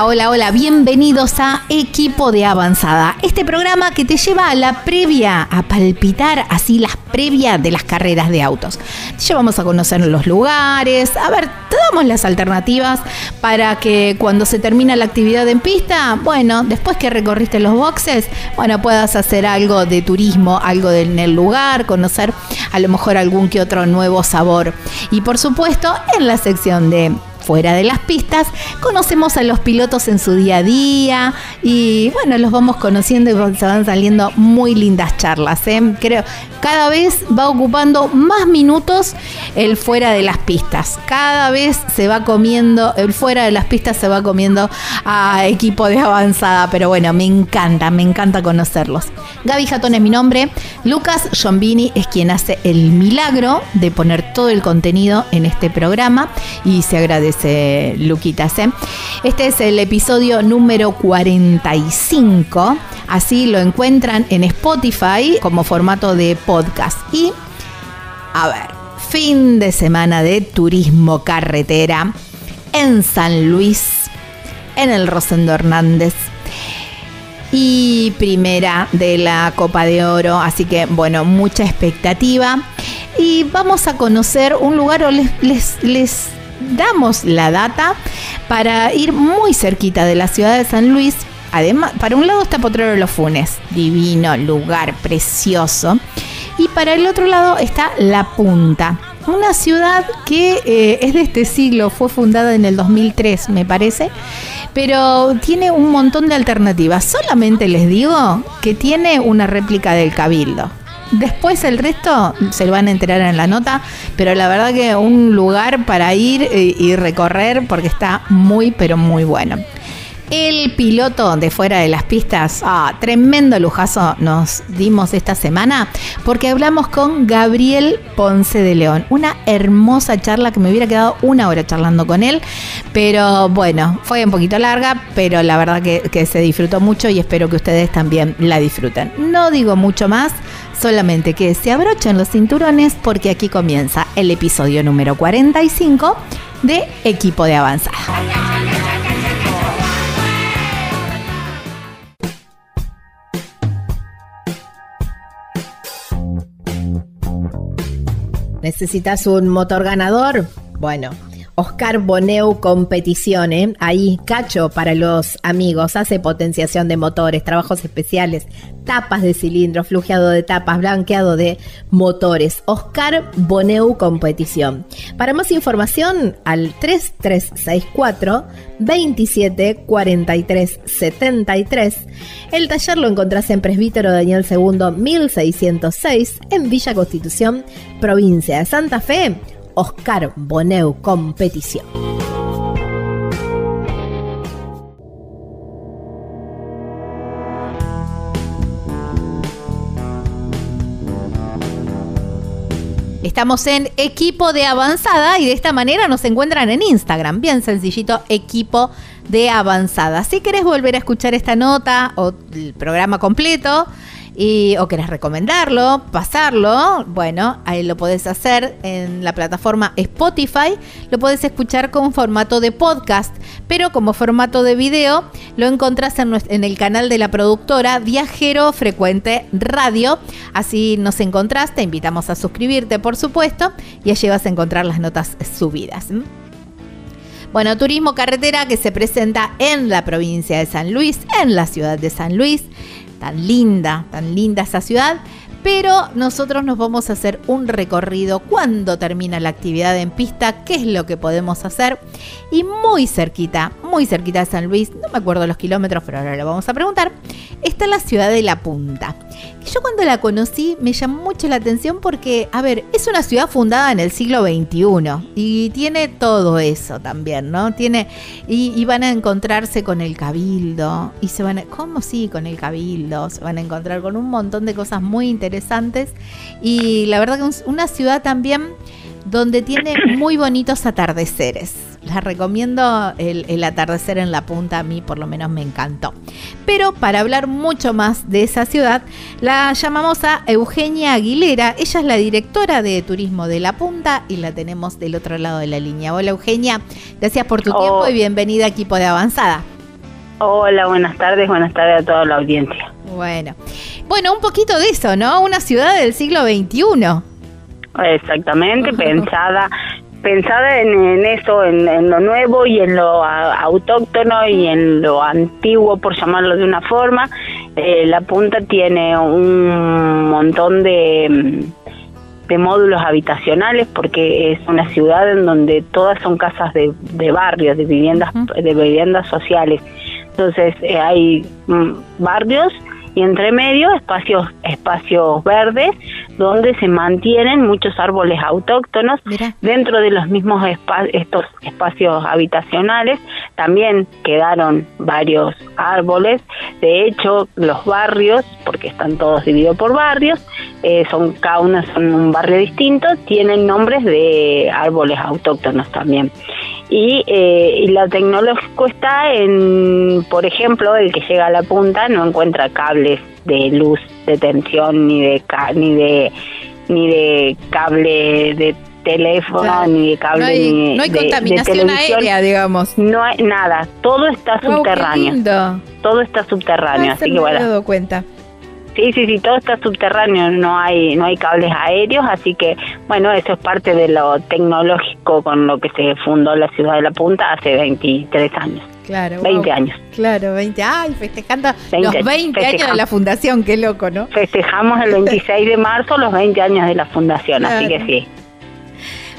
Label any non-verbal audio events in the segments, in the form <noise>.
Hola, hola, bienvenidos a Equipo de Avanzada, este programa que te lleva a la previa, a palpitar así las previas de las carreras de autos. Te llevamos a conocer los lugares, a ver, te damos las alternativas para que cuando se termina la actividad en pista, bueno, después que recorriste los boxes, bueno, puedas hacer algo de turismo, algo en el lugar, conocer a lo mejor algún que otro nuevo sabor. Y por supuesto, en la sección de fuera de las pistas, conocemos a los pilotos en su día a día y bueno, los vamos conociendo y se van saliendo muy lindas charlas. ¿eh? Creo, cada vez va ocupando más minutos el fuera de las pistas. Cada vez se va comiendo, el fuera de las pistas se va comiendo a equipo de avanzada, pero bueno, me encanta, me encanta conocerlos. Gaby Jatón es mi nombre, Lucas Giombini es quien hace el milagro de poner todo el contenido en este programa y se agradece Luquitas. Este es el episodio número 45. Así lo encuentran en Spotify como formato de podcast. Y, a ver, fin de semana de turismo carretera en San Luis, en el Rosendo Hernández y primera de la Copa de Oro, así que bueno, mucha expectativa. Y vamos a conocer un lugar, les, les damos la data para ir muy cerquita de la ciudad de San Luis. Además, para un lado está Potrero de los Funes, divino lugar, precioso. Y para el otro lado está La Punta, una ciudad que eh, es de este siglo, fue fundada en el 2003, me parece, pero tiene un montón de alternativas. Solamente les digo que tiene una réplica del Cabildo. Después el resto se lo van a enterar en la nota, pero la verdad que un lugar para ir y recorrer porque está muy, pero muy bueno. El piloto de fuera de las pistas, ah, tremendo lujazo nos dimos esta semana porque hablamos con Gabriel Ponce de León. Una hermosa charla que me hubiera quedado una hora charlando con él, pero bueno, fue un poquito larga, pero la verdad que se disfrutó mucho y espero que ustedes también la disfruten. No digo mucho más, solamente que se abrochen los cinturones porque aquí comienza el episodio número 45 de Equipo de Avanzada. ¿Necesitas un motor ganador? Bueno, Oscar Boneu Competición, ¿eh? ahí cacho para los amigos, hace potenciación de motores, trabajos especiales, tapas de cilindro, flujeado de tapas, blanqueado de motores. Oscar Boneu Competición. Para más información al 3364 27 43 73. El taller lo encontrás en Presbítero Daniel II 1606 en Villa Constitución, provincia de Santa Fe Oscar Boneu Competición. Estamos en equipo de avanzada y de esta manera nos encuentran en Instagram. Bien sencillito, equipo de avanzada. Si querés volver a escuchar esta nota o el programa completo, y, o querés recomendarlo, pasarlo, bueno, ahí lo podés hacer en la plataforma Spotify, lo podés escuchar con formato de podcast, pero como formato de video lo encontrás en, el canal de la productora Viajero Frecuente Radio, así nos encontrás, te invitamos a suscribirte por supuesto y allí vas a encontrar las notas subidas. Bueno, turismo carretera que se presenta en la provincia de San Luis, en la ciudad de San Luis tan linda, tan linda esa ciudad. Pero nosotros nos vamos a hacer un recorrido cuando termina la actividad en pista, qué es lo que podemos hacer. Y muy cerquita, muy cerquita de San Luis, no me acuerdo los kilómetros, pero ahora lo vamos a preguntar, está la ciudad de La Punta. Yo cuando la conocí me llamó mucho la atención porque, a ver, es una ciudad fundada en el siglo XXI y tiene todo eso también, ¿no? Tiene, y, van a encontrarse con el cabildo y se van a, ¿cómo sí? Con el cabildo, se van a encontrar con un montón de cosas muy interesantes y la verdad que es una ciudad también donde tiene muy bonitos atardeceres. Les recomiendo el, atardecer en la punta, a mí por lo menos me encantó. Pero para hablar mucho más de esa ciudad, la llamamos a Eugenia Aguilera. Ella es la directora de turismo de la punta y la tenemos del otro lado de la línea. Hola Eugenia, gracias por tu tiempo y bienvenida a Equipo de Avanzada. Hola, buenas tardes, buenas tardes a toda la audiencia. Bueno, bueno, un poquito de eso, ¿no? Una ciudad del siglo XXI. Exactamente, pensada pensada en, eso, en, lo nuevo y en lo autóctono y en lo antiguo, por llamarlo de una forma. Eh, la punta tiene un montón de, de módulos habitacionales porque es una ciudad en donde todas son casas de, de barrios, de viviendas, de viviendas sociales. Entonces eh, hay mm, barrios y entre medio espacios espacios verdes donde se mantienen muchos árboles autóctonos dentro de los mismos estos espacios habitacionales. También quedaron varios árboles. De hecho los barrios porque están todos divididos por barrios eh, son cada uno son un barrio distinto tienen nombres de árboles autóctonos también y, eh, y lo tecnológico está en, por ejemplo, el que llega a la punta no encuentra cables de luz de tensión ni de ni de ni de cable de teléfono ni de cable no hay, ni no hay contaminación aérea digamos. No hay nada. Todo está subterráneo. todo está subterráneo así que bueno me he dado cuenta Sí, sí, sí, todo está subterráneo, no hay no hay cables aéreos, así que bueno, eso es parte de lo tecnológico con lo que se fundó la ciudad de La Punta hace 23 años. Claro. 20 años. Claro, 20. Ay, festejando los 20 años de la fundación, qué loco, ¿no? Festejamos el 26 de marzo los 20 años de la fundación, así que sí.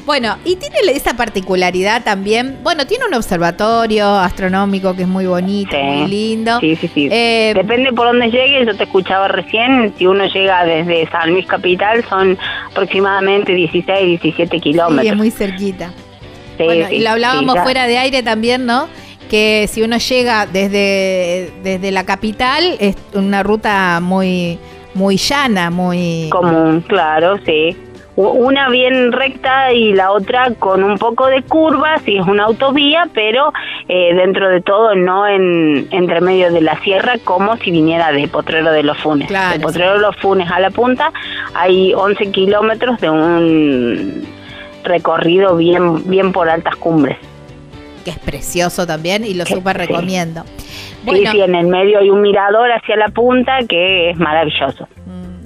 Bueno, y tiene esa particularidad también. Bueno, tiene un observatorio astronómico que es muy bonito, muy lindo. Sí, sí, sí. Eh, Depende por dónde llegue. Yo te escuchaba recién. Si uno llega desde San Luis Capital, son aproximadamente 16, 17 kilómetros. Sí, es muy cerquita. bueno, y lo hablábamos fuera de aire también, ¿no? Que si uno llega desde, desde la capital, es una ruta muy, muy llana, muy... Común, claro, sí una bien recta y la otra con un poco de curvas y es una autovía, pero eh, dentro de todo no en entre medio de la sierra como si viniera de Potrero de los Funes. de Potrero de los Funes a la punta hay 11 kilómetros de un recorrido bien, bien por altas cumbres. Que es precioso también y lo súper recomiendo. Sí, sí, en el medio hay un mirador hacia la punta que es maravilloso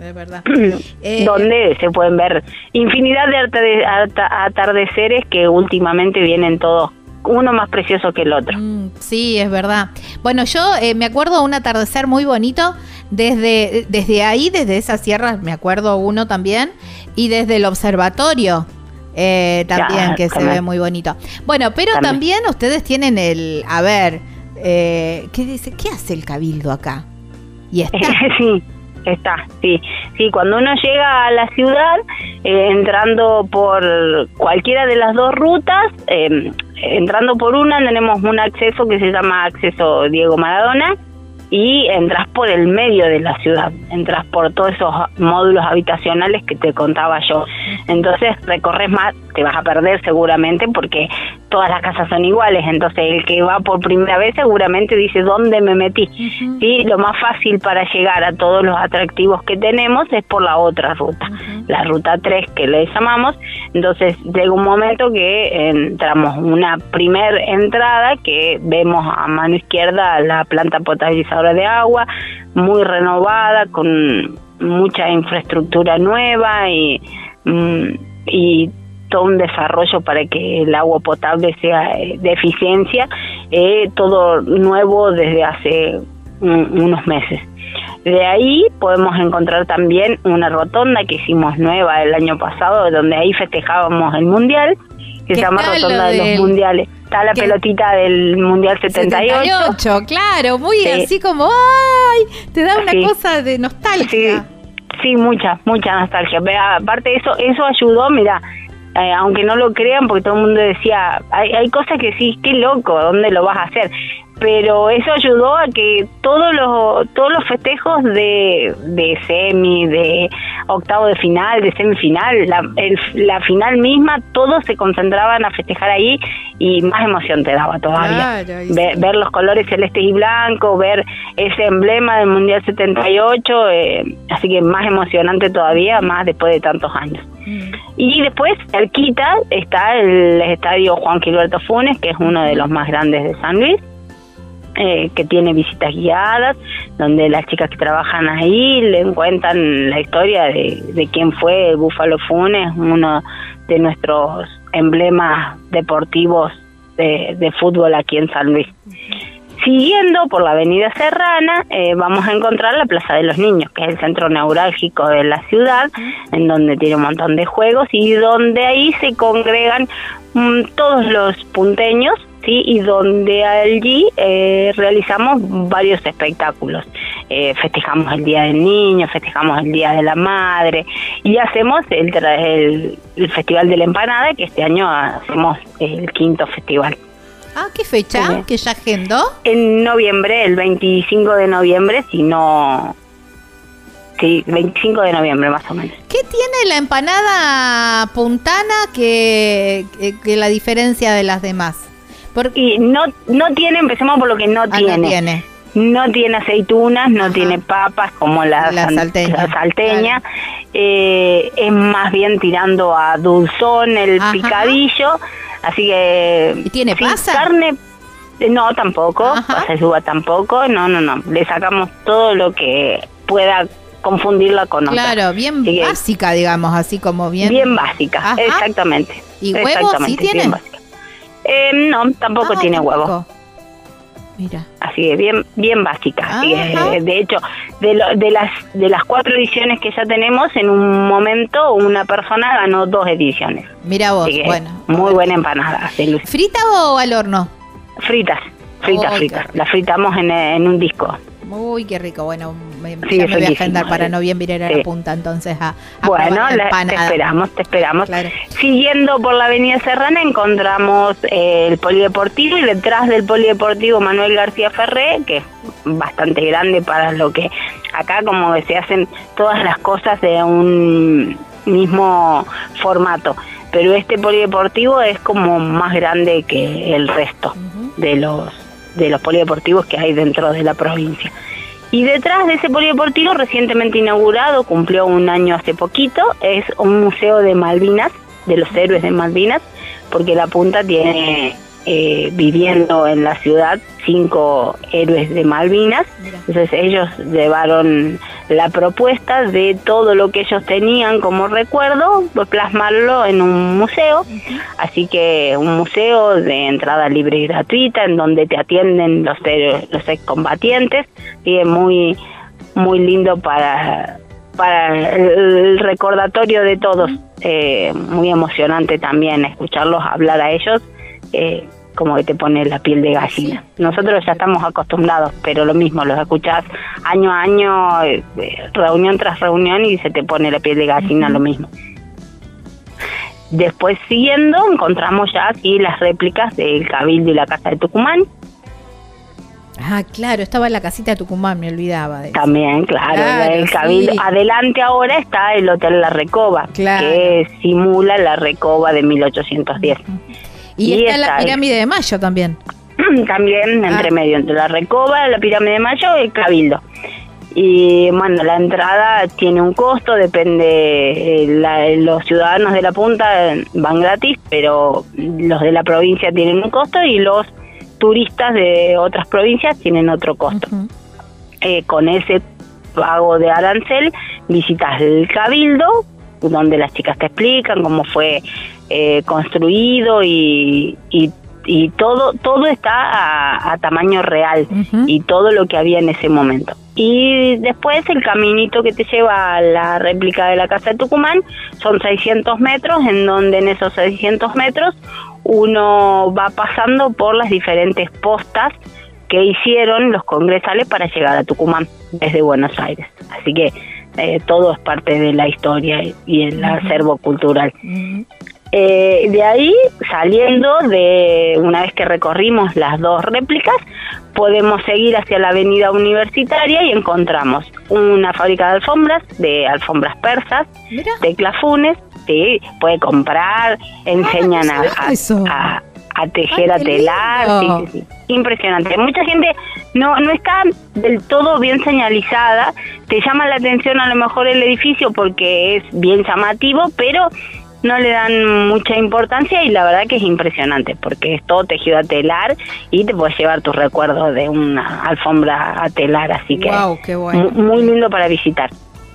es verdad. <clears throat> Eh, donde se pueden ver infinidad de atardeceres que últimamente vienen todos uno más precioso que el otro. Mm, sí, es verdad. Bueno, yo eh, me acuerdo un atardecer muy bonito desde, desde ahí, desde esa sierra, me acuerdo uno también, y desde el observatorio. Eh, también que se ve muy bonito. Bueno, pero también. ustedes tienen el, a ver, ¿qué dice? ¿Qué hace el cabildo acá? Y está. <laughs> sí. Está, sí. Sí, cuando uno llega a la ciudad, eh, entrando por cualquiera de las dos rutas, eh, entrando por una tenemos un acceso que se llama acceso Diego Maradona, y entras por el medio de la ciudad, entras por todos esos módulos habitacionales que te contaba yo. Entonces recorres más, te vas a perder seguramente porque todas las casas son iguales, entonces el que va por primera vez seguramente dice dónde me metí. Sí, lo más fácil para llegar a todos los atractivos que tenemos es por la otra ruta, la ruta 3 que le llamamos. Entonces llega un momento que entramos una primer entrada que vemos a mano izquierda la planta potabilizadora de agua, muy renovada, con mucha infraestructura nueva y, mm, y todo un desarrollo para que el agua potable sea eh, de eficiencia, eh, todo nuevo desde hace unos meses. De ahí podemos encontrar también una rotonda que hicimos nueva el año pasado, donde ahí festejábamos el Mundial, que se llama Rotonda de los Mundiales está la pelotita del Mundial 78. 78 claro, muy así como, ¡ay! Te da una cosa de nostalgia. Sí, mucha, mucha nostalgia. Pero aparte de eso, eso ayudó, mira, eh, aunque no lo crean, porque todo el mundo decía, hay, hay cosas que sí, qué loco, ¿dónde lo vas a hacer? Pero eso ayudó a que todos los todos los festejos de, de semi, de octavo de final, de semifinal, la, la final misma, todos se concentraban a festejar ahí y más emoción te daba todavía. ver, los colores celestes y blancos, ver ese emblema del Mundial 78, eh, así que más emocionante todavía, más después de tantos años. Mm. Y después, cerquita, está el estadio Juan Gilberto Funes, que es uno de los más grandes de San Luis eh, que tiene visitas guiadas, donde las chicas que trabajan ahí le cuentan la historia de, de quién fue el Búfalo Funes, uno de nuestros emblemas deportivos de, de fútbol aquí en San Luis. Siguiendo por la avenida Serrana, eh, vamos a encontrar la Plaza de los Niños, que es el centro neurálgico de la ciudad, en donde tiene un montón de juegos y donde ahí se congregan mm, todos los punteños ¿sí? y donde allí eh, realizamos varios espectáculos. Eh, festejamos el Día del Niño, festejamos el Día de la Madre y hacemos el, el, Festival de la Empanada, que este año hacemos el quinto festival. Ah, ¿qué fecha? ¿Que ya agendó? En noviembre, el 25 de noviembre, si no... Sí, 25 de noviembre más o menos. ¿Qué tiene la empanada puntana que, que la diferencia de las demás? Porque no, no tiene, empecemos por lo que no ah, tiene. No tiene. No tiene aceitunas, no tiene papas como la, salteña. Eh, es más bien tirando a dulzón el picadillo. Así que. ¿Y tiene pasa? Carne. Eh, no, tampoco. Pasa de tampoco. No, no, no. Le sacamos todo lo que pueda confundirla con otra. Claro, bien básica, digamos, así como bien. Bien básica, exactamente. ¿Y huevos sí tiene? Eh, no, tampoco ah, tiene huevo. Mira. Así que bien, bien básica. de hecho, de, de, las, de las cuatro ediciones que ya tenemos, en un momento una persona ganó dos ediciones. Mira vos, bueno. Muy buena empanada. ¿Frita o al horno? Fritas, fritas, fritas. Las fritamos en, en un disco. Uy, qué rico. Bueno, me, voy a agendar para noviembre ir a la punta entonces a, Bueno, te esperamos, te esperamos. Siguiendo por la avenida Serrana encontramos eh, el polideportivo y detrás del polideportivo Manuel García Ferré, que es bastante grande para lo que acá como se hacen todas las cosas de un mismo formato. Pero este polideportivo es como más grande que el resto de los de los polideportivos que hay dentro de la provincia. Y detrás de ese polideportivo, recientemente inaugurado, cumplió un año hace poquito, es un museo de Malvinas, de los héroes de Malvinas, porque la punta tiene eh, viviendo en la ciudad cinco héroes de Malvinas. Entonces ellos llevaron la propuesta de todo lo que ellos tenían como recuerdo, pues plasmarlo en un museo. Así que un museo de entrada libre y gratuita en donde te atienden los, los excombatientes y es muy, muy lindo para, para el recordatorio de todos. Eh, muy emocionante también escucharlos hablar a ellos eh, como que te pone la piel de gallina. Nosotros ya estamos acostumbrados, pero lo mismo, los escuchás año a año, eh, reunión tras reunión y se te pone la piel de gallina lo mismo. Después siguiendo encontramos ya aquí las réplicas del Cabildo y la Casa de Tucumán. Ah, claro, estaba en la casita de Tucumán, me olvidaba de También, claro, el Cabildo. Adelante ahora está el Hotel La Recoba, que simula la Recoba de 1810. Y, está, la pirámide de Mayo también. <clears throat> También, entre ah. medio, entre la Recoba, la pirámide de Mayo y el Cabildo. Y bueno, la entrada tiene un costo, depende, eh, los ciudadanos de la punta van gratis, pero los de la provincia tienen un costo y los turistas de otras provincias tienen otro costo. Eh, con ese pago de arancel visitas el cabildo, donde las chicas te explican cómo fue eh, construido y, y, todo todo está a, tamaño real y todo lo que había en ese momento. Y después el caminito que te lleva a la réplica de la Casa de Tucumán son 600 metros, en donde en esos 600 metros uno va pasando por las diferentes postas que hicieron los congresales para llegar a Tucumán desde Buenos Aires. Así que eh, todo es parte de la historia y el acervo cultural. Eh, de ahí, saliendo de una vez que recorrimos las dos réplicas, podemos seguir hacia la avenida universitaria y encontramos una fábrica de alfombras, de alfombras persas, de clafunes, sí, puede comprar, enseñan a, a, tejer, a telar, sí, sí, sí. impresionante. Mucha gente no, no está del todo bien señalizada, te llama la atención a lo mejor el edificio porque es bien llamativo, pero no le dan mucha importancia y la verdad que es impresionante porque es todo tejido a telar y te puedes llevar tus recuerdos de una alfombra a telar, así que muy, lindo para visitar.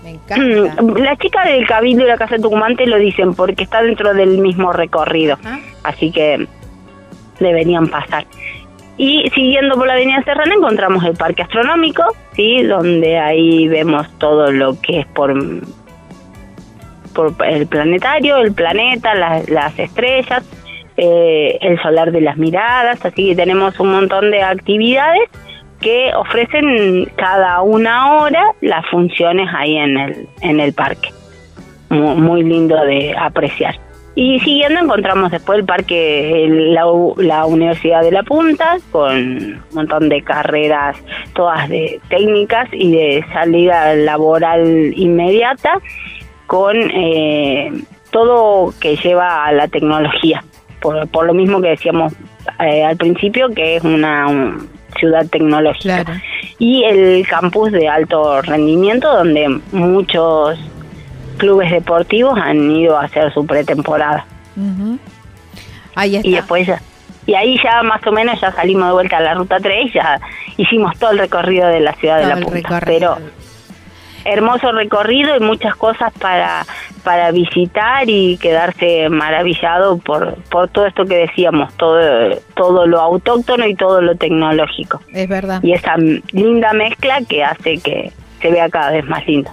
Me encanta. Las chicas del Cabildo y la Casa de Tucumán te lo dicen porque está dentro del mismo recorrido, así que deberían pasar. Y siguiendo por la Avenida Serrana encontramos el Parque Astronómico, sí, donde ahí vemos todo lo que es por por el planetario, el planeta, las estrellas, eh, el solar de las miradas, así que tenemos un montón de actividades que ofrecen cada una hora las funciones ahí en el, en el parque. Muy, lindo de apreciar. Y siguiendo encontramos después el parque, la, la, Universidad de la Punta, con un montón de carreras, todas de técnicas y de salida laboral inmediata con eh, todo que lleva a la tecnología, por, lo mismo que decíamos eh, al principio, que es una, ciudad tecnológica. Y el campus de alto rendimiento, donde muchos clubes deportivos han ido a hacer su pretemporada. Ahí está. Y después ya, y ahí ya más o menos ya salimos de vuelta a la ruta 3 ya hicimos todo el recorrido de la ciudad de La Punta. Pero hermoso recorrido y muchas cosas para, para visitar y quedarse maravillado por, por todo esto que decíamos, todo, todo lo autóctono y todo lo tecnológico. Es verdad. Y esa linda mezcla que hace que se vea cada vez más lindo.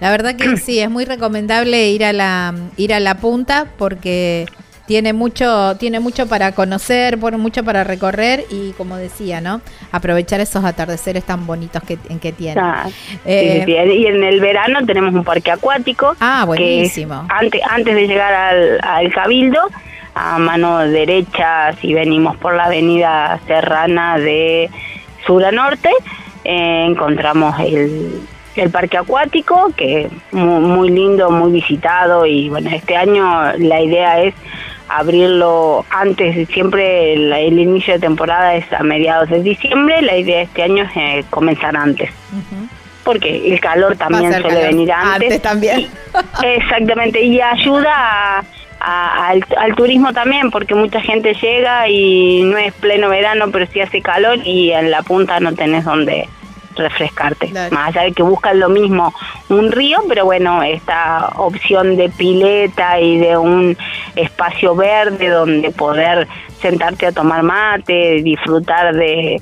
La verdad que sí, es muy recomendable ir a la, ir a la punta porque tiene mucho, tiene mucho para conocer, mucho para recorrer y como decía, ¿no? Aprovechar esos atardeceres tan bonitos que, que tiene. Eh, y en el verano tenemos un parque acuático. Ah, buenísimo. antes, antes de llegar al, Cabildo, a mano derecha, si venimos por la avenida Serrana de sur a norte, eh, encontramos el, el parque acuático, que es muy, muy, lindo, muy visitado y bueno, este año la idea es abrirlo antes, siempre el, inicio de temporada es a mediados de diciembre, la idea de este año es eh, comenzar antes. Porque el calor también suele venir antes. también. exactamente, y ayuda al, al, turismo también, porque mucha gente llega y no es pleno verano, pero sí hace calor y en la punta no tenés donde refrescarte. Más allá de que buscan lo mismo, un río, pero bueno, esta opción de pileta y de un espacio verde donde poder sentarte a tomar mate, disfrutar de,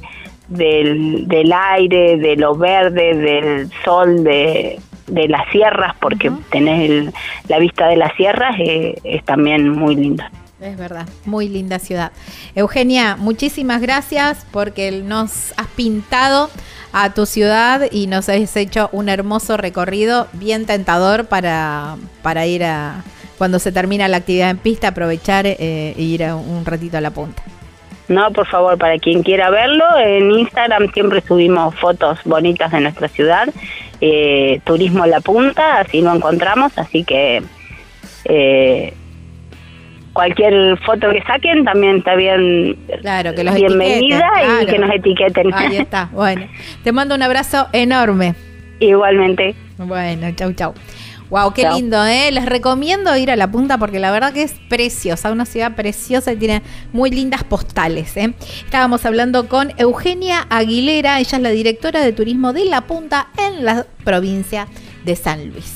del, aire, de lo verde, del sol, de, de las sierras, porque tenés la vista de las sierras, eh, es también muy lindo. Es verdad, muy linda ciudad. Eugenia, muchísimas gracias porque nos has pintado a tu ciudad y nos has hecho un hermoso recorrido bien tentador para, para ir a, cuando se termina la actividad en pista, aprovechar eh, e ir un ratito a la punta. No, por favor, para quien quiera verlo, en Instagram siempre subimos fotos bonitas de nuestra ciudad, eh, Turismo La Punta, así lo encontramos, así que eh, cualquier foto que saquen también está bien claro, que los bienvenida y que nos etiqueten. Ahí está. Bueno, te mando un abrazo enorme. Igualmente. Bueno, chau, chau. Wow, qué lindo, ¿eh? Les recomiendo ir a la punta porque la verdad que es preciosa, una ciudad preciosa y tiene muy lindas postales, ¿eh? Estábamos hablando con Eugenia Aguilera, ella es la directora de turismo de La Punta en la provincia de San Luis.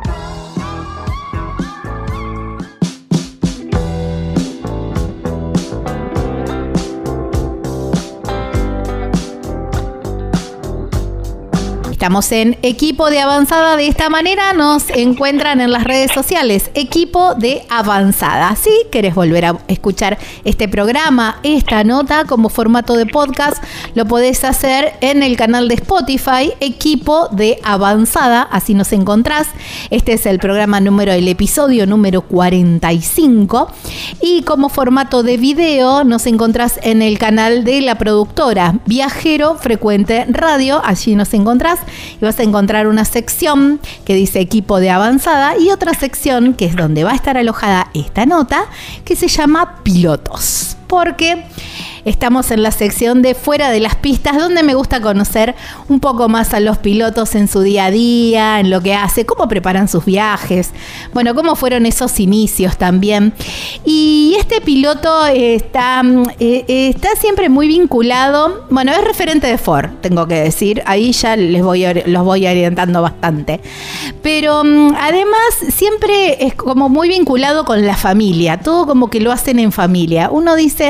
Estamos en Equipo de Avanzada. De esta manera nos encuentran en las redes sociales. Equipo de Avanzada. Si querés volver a escuchar este programa, esta nota como formato de podcast, lo podés hacer en el canal de Spotify, Equipo de Avanzada. Así nos encontrás. Este es el programa número, el episodio número 45. Y como formato de video, nos encontrás en el canal de la productora Viajero Frecuente Radio. Allí nos encontrás y vas a encontrar una sección que dice equipo de avanzada y otra sección que es donde va a estar alojada esta nota que se llama pilotos. Porque Estamos en la sección de fuera de las pistas, donde me gusta conocer un poco más a los pilotos en su día a día, en lo que hace, cómo preparan sus viajes, bueno, cómo fueron esos inicios también. Y este piloto está, eh, está siempre muy vinculado, bueno, es referente de Ford, tengo que decir, ahí ya les voy, los voy orientando bastante. Pero mm, además siempre es como muy vinculado con la familia, todo como que lo hacen en familia. Uno dice,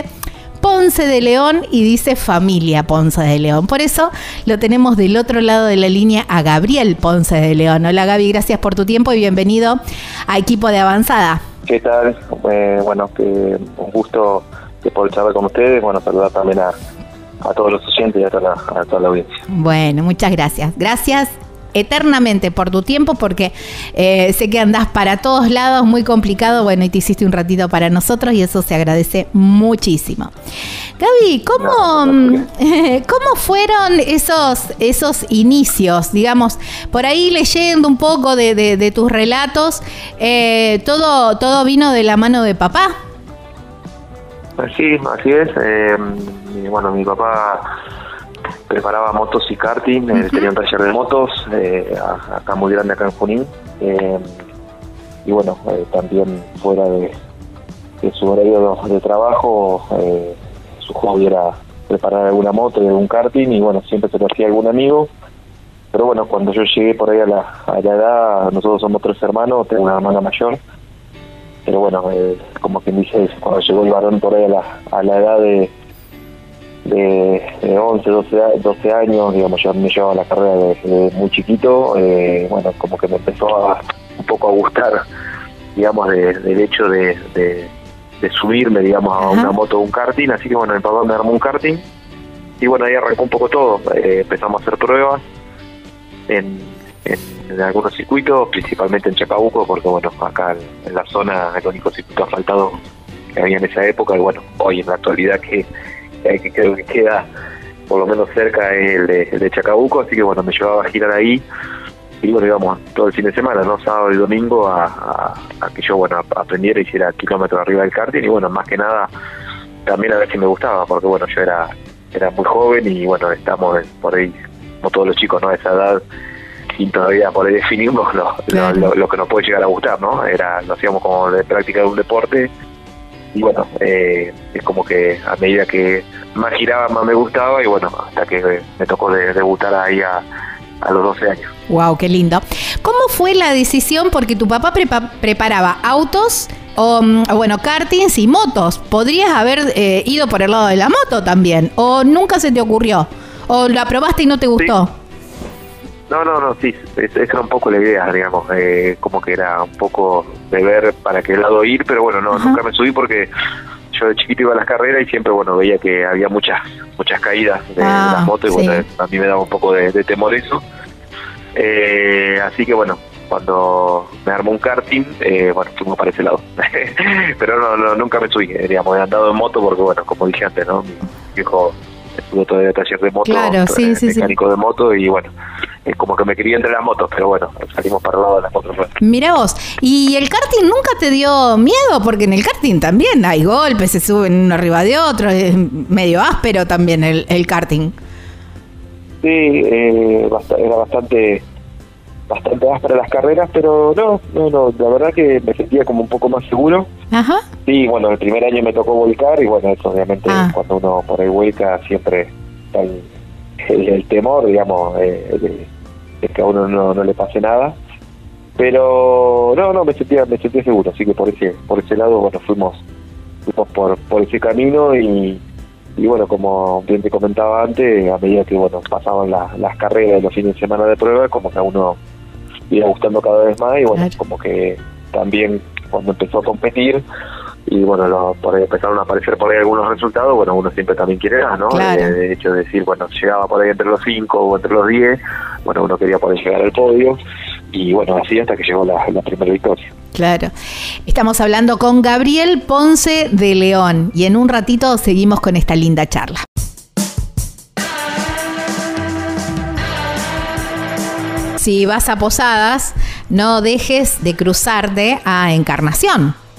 Ponce de León y dice familia Ponce de León. Por eso lo tenemos del otro lado de la línea a Gabriel Ponce de León. Hola Gaby, gracias por tu tiempo y bienvenido a Equipo de Avanzada. ¿Qué tal? Eh, bueno, que un gusto de poder charlar con ustedes. Bueno, saludar también a, todos los oyentes y a toda, la, a toda la audiencia. Bueno, muchas gracias. Gracias eternamente por tu tiempo porque eh, sé que andás para todos lados, muy complicado, bueno, y te hiciste un ratito para nosotros y eso se agradece muchísimo. Gaby, ¿cómo, <laughs> ¿cómo fueron esos, esos inicios? Digamos, por ahí leyendo un poco de, tus relatos, eh, todo, todo vino de la mano de papá. Sí, así es. Eh, bueno, mi papá preparaba motos y karting, eh, tenía un taller de motos eh, acá muy grande acá en Junín. Eh, y bueno también fuera de, su horario de, trabajo su hobby era preparar alguna moto y algún karting y bueno siempre se lo hacía algún amigo. Pero bueno cuando yo llegué por ahí a la, a la edad nosotros somos tres hermanos tengo una hermana mayor. Pero bueno como quien dice cuando llegó el varón por ahí a la, a la edad de de, 11, 12, 12 años, digamos, yo me llevaba la carrera desde muy chiquito, eh, bueno, como que me empezó a, un poco a gustar, digamos, del hecho de, de, subirme, digamos, a una moto o un karting, así que bueno, mi papá me armó un karting, y bueno, ahí arrancó un poco todo, eh, empezamos a hacer pruebas en, en, algunos circuitos, principalmente en Chacabuco, porque bueno, acá en, la zona el único circuito asfaltado que había en esa época, y bueno, hoy en la actualidad que que creo que queda por lo menos cerca el de, el de Chacabuco, así que bueno, me llevaba a girar ahí y bueno, íbamos todo el fin de semana, ¿no? Sábado y domingo a, que yo, bueno, aprendiera y hiciera kilómetros arriba del karting y bueno, más que nada también a ver si me gustaba, porque bueno, yo era era muy joven y bueno, estamos por ahí, como todos los chicos, ¿no? A esa edad sin todavía por ahí definimos lo, lo, que nos puede llegar a gustar, ¿no? Era, lo hacíamos como de práctica de un deporte y bueno, eh, es como que a medida que más giraba, más me gustaba y bueno, hasta que me tocó debutar ahí a, los 12 años. Wow, qué lindo. ¿Cómo fue la decisión? Porque tu papá preparaba autos o, mm, bueno, kartings y motos. ¿Podrías haber eh, ido por el lado de la moto también? ¿O nunca se te ocurrió? ¿O la probaste y no te gustó? No, no, no, sí, esa era un poco la idea, digamos, eh, como que era un poco de ver para qué lado ir, pero bueno, no, nunca me subí porque yo de chiquito iba a las carreras y siempre, bueno, veía que había muchas muchas caídas de, las ah, motos y bueno, a mí me daba un poco de, temor eso. Eh, así que bueno, cuando me armó un karting, eh, bueno, fuimos para ese lado. <laughs> pero no, no, nunca me subí, eh, digamos, he andado en moto porque, bueno, como dije antes, ¿no? Mi viejo estuvo todavía taller de moto, claro, sí, sí, mecánico de moto y bueno, es como que me quería entre las motos, pero bueno, salimos para el lado de las motos. Mira vos, ¿y el karting nunca te dio miedo? Porque en el karting también hay golpes, se suben uno arriba de otro, es medio áspero también el, el karting. sí, eh, era bastante bastante para las carreras, pero no, no, no, la verdad que me sentía como un poco más seguro. Ajá. Sí, bueno, el primer año me tocó volcar y bueno, eso obviamente ah. cuando uno por ahí vuelca siempre está el, temor, digamos, eh, de, que a uno no, no le pase nada. Pero no, no, me sentía, me sentía seguro, así que por ese, por ese lado, bueno, fuimos, fuimos por, por ese camino y, y bueno, como bien te comentaba antes, a medida que bueno pasaban las carreras y los fines de semana de prueba, como que a uno iba gustando cada vez más y bueno, como que también cuando empezó a competir y bueno, por ahí empezaron a aparecer por ahí algunos resultados, bueno, uno siempre también quiere más, ¿no? De, hecho, de decir, bueno, llegaba por ahí entre los 5 o entre los 10, bueno, uno quería poder llegar al podio y bueno, así hasta que llegó la, la primera victoria. Claro. Estamos hablando con Gabriel Ponce de León y en un ratito seguimos con esta linda charla. si vas a Posadas, no dejes de cruzarte a Encarnación.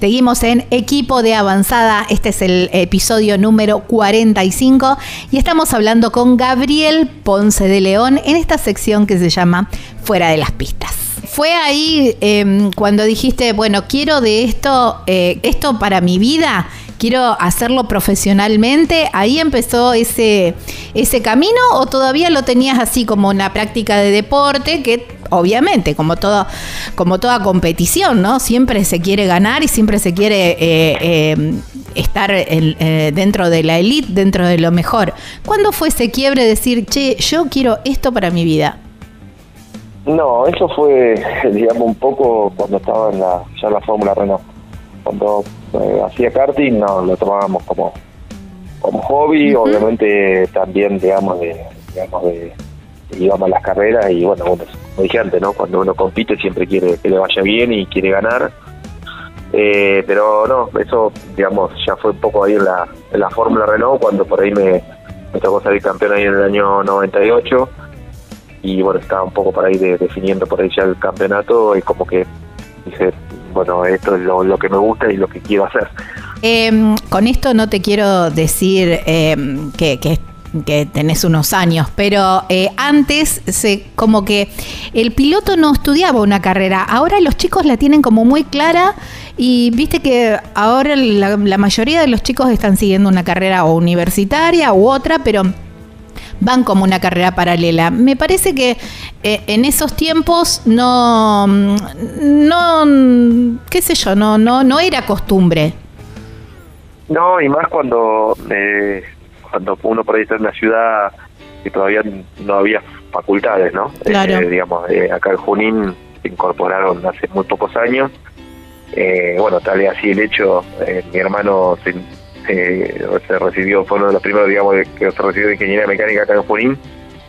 Seguimos en Equipo de Avanzada, este es el episodio número 45 y estamos hablando con Gabriel Ponce de León en esta sección que se llama Fuera de las Pistas. Fue ahí em, cuando dijiste, bueno, quiero de esto, eh, esto para mi vida, quiero hacerlo profesionalmente, ahí empezó ese, ese camino o todavía lo tenías así como una práctica de deporte que obviamente, como, todo, como toda competición, ¿no? Siempre se quiere ganar y siempre se quiere eh, em, estar eh, dentro de la elite, dentro de lo mejor. ¿Cuándo fue ese quiebre de decir, che, yo quiero esto para mi vida? No, eso fue, digamos, un poco cuando estaba en la, ya en la Fórmula Renault. Cuando eh, hacía karting, no, lo tomábamos como, como hobby, obviamente también, digamos, de, digamos, de, íbamos a las carreras y bueno, como dije antes, ¿no? Cuando uno compite siempre quiere que le vaya bien y quiere ganar. Eh, pero no, eso, digamos, ya fue un poco ahí en la, en la Fórmula Renault, cuando por ahí me, me tocó salir campeón ahí en el año 98 y bueno, estaba un poco por ahí definiendo por ahí ya el campeonato y como que dije, bueno, esto es lo, que me gusta y lo que quiero hacer. Em, con esto no te quiero decir em, que, que que tenés unos años, pero eh, antes se, como que el piloto no estudiaba una carrera, ahora los chicos la tienen como muy clara y viste que ahora la, mayoría de los chicos están siguiendo una carrera universitaria u otra, pero van como una carrera paralela. Me parece que eh, en esos tiempos no, no, qué sé yo, no, no, no era costumbre. No, y más cuando, eh, cuando uno por ahí está en una ciudad que todavía no había facultades, ¿no? Claro. Eh, digamos, acá en Junín se incorporaron hace muy pocos años. bueno, tal vez así el hecho, mi hermano se, eh, se recibió, fue uno de los primeros, digamos, que se recibió de ingeniería mecánica acá en Junín,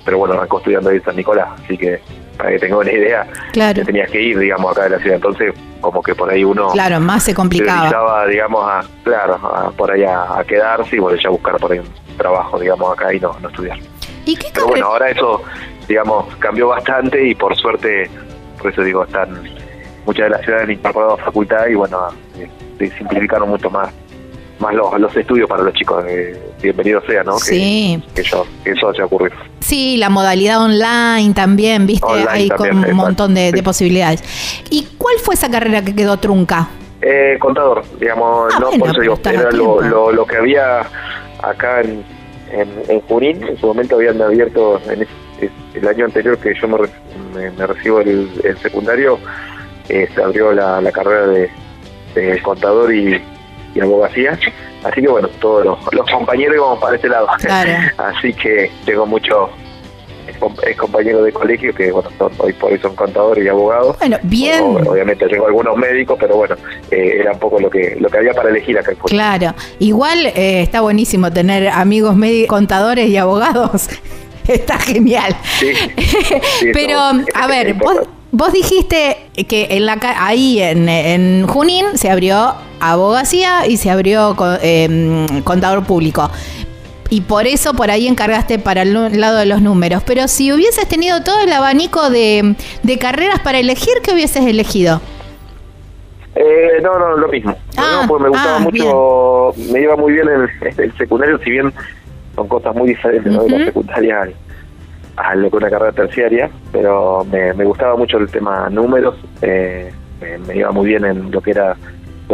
pero bueno, arrancó estudiando ahí en San Nicolás, así que para que tenga una idea, claro. tenías que ir, digamos, acá de la ciudad, entonces como que por ahí uno... Claro, más se complicaba. digamos, a, claro, por ahí a, quedarse y bueno, ya buscar por ahí un trabajo, digamos, acá y no, no estudiar. ¿Y qué Pero bueno, ahora eso, digamos, cambió bastante y por suerte, por eso digo, están muchas de las ciudades han incorporado a facultad y bueno, eh, simplificaron mucho más más los, los estudios para los chicos. Eh, bienvenido sea, ¿no? Sí. Que, eso, que eso haya ocurrido. Sí, la modalidad online también, ¿viste? Hay con un montón de, posibilidades. ¿Y cuál fue esa carrera que quedó trunca? Eh, contador, digamos, ah, no, por eso digo, era lo, lo, lo, que había acá en, en, Junín, en su momento habían abierto en el año anterior que yo me, me, recibo el, el secundario, eh, se abrió la, carrera de, contador y, abogacía. Así que bueno, todos los, compañeros íbamos para ese lado. <laughs> Así que tengo mucho es compañero de colegio que bueno hoy por hoy son contadores y abogados. Bueno bien. Obviamente tengo algunos médicos pero bueno eh, era un poco lo que lo que había para elegir acá en claro. Igual eh, está buenísimo tener amigos médicos contadores y abogados. <laughs> Está genial. Sí, <laughs> pero a ver vos dijiste que en la ahí en, en, Junín se abrió abogacía y se abrió eh, contador público y por eso por ahí encargaste para el lado de los números. Pero si hubieses tenido todo el abanico de, carreras para elegir, ¿qué hubieses elegido? Eh, no, no, lo mismo. Ah, pues me gustaba ah, mucho, me iba muy bien en el, secundario, si bien son cosas muy diferentes, ¿no? De la secundaria a una carrera terciaria, pero me, gustaba mucho el tema números, eh, me, iba muy bien en lo que era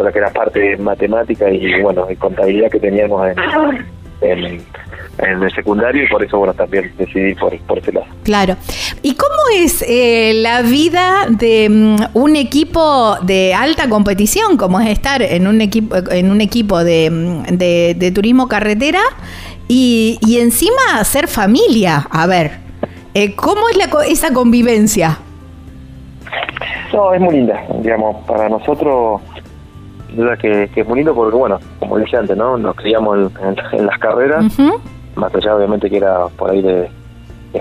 lo que era parte matemática y bueno, y contabilidad que teníamos en, en, el secundario y por eso, bueno, también decidí por, por ese lado. Claro. ¿Y cómo es eh, la vida de mm, un equipo de alta competición, como es estar en un equipo, en un equipo de, mm, de, turismo carretera y, y, encima ser familia? A ver, eh, ¿cómo es la, esa convivencia? No, es muy linda, digamos, para nosotros duda que, es muy lindo porque, bueno, como dije antes, ¿no? Nos criamos en, las carreras, más allá obviamente que era por ahí de,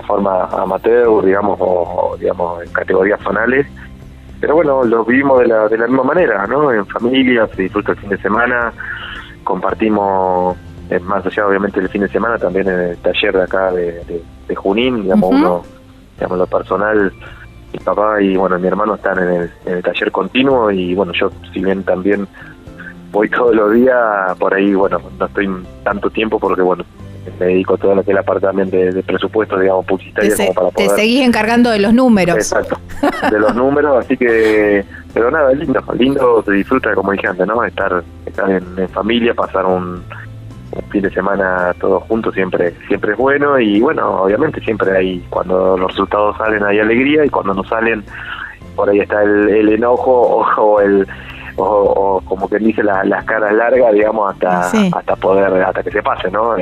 forma amateur, digamos, o, digamos en categorías zonales, pero bueno, lo vivimos de la, de la misma manera, ¿no? En familia, se disfruta el fin de semana, compartimos, eh, más allá obviamente del fin de semana, también en el taller de acá de, de, Junín, digamos, uno, digamos, lo personal mi papá y bueno mi hermano están en el, taller continuo y bueno yo si bien también voy <laughs> todos los días por ahí bueno no estoy tanto tiempo porque bueno me dedico a todo lo que es la parte también de, presupuesto digamos publicitario como para poder te seguís encargando de los números. Exacto <laughs> de los números así que pero nada es lindo lindo se disfruta como dije antes no estar estar en familia pasar un fin de semana todos juntos siempre siempre es bueno y bueno obviamente siempre hay cuando los resultados salen hay alegría y cuando no salen por ahí está el, enojo o, el o, como que dice las caras largas digamos hasta hasta poder hasta que se pase no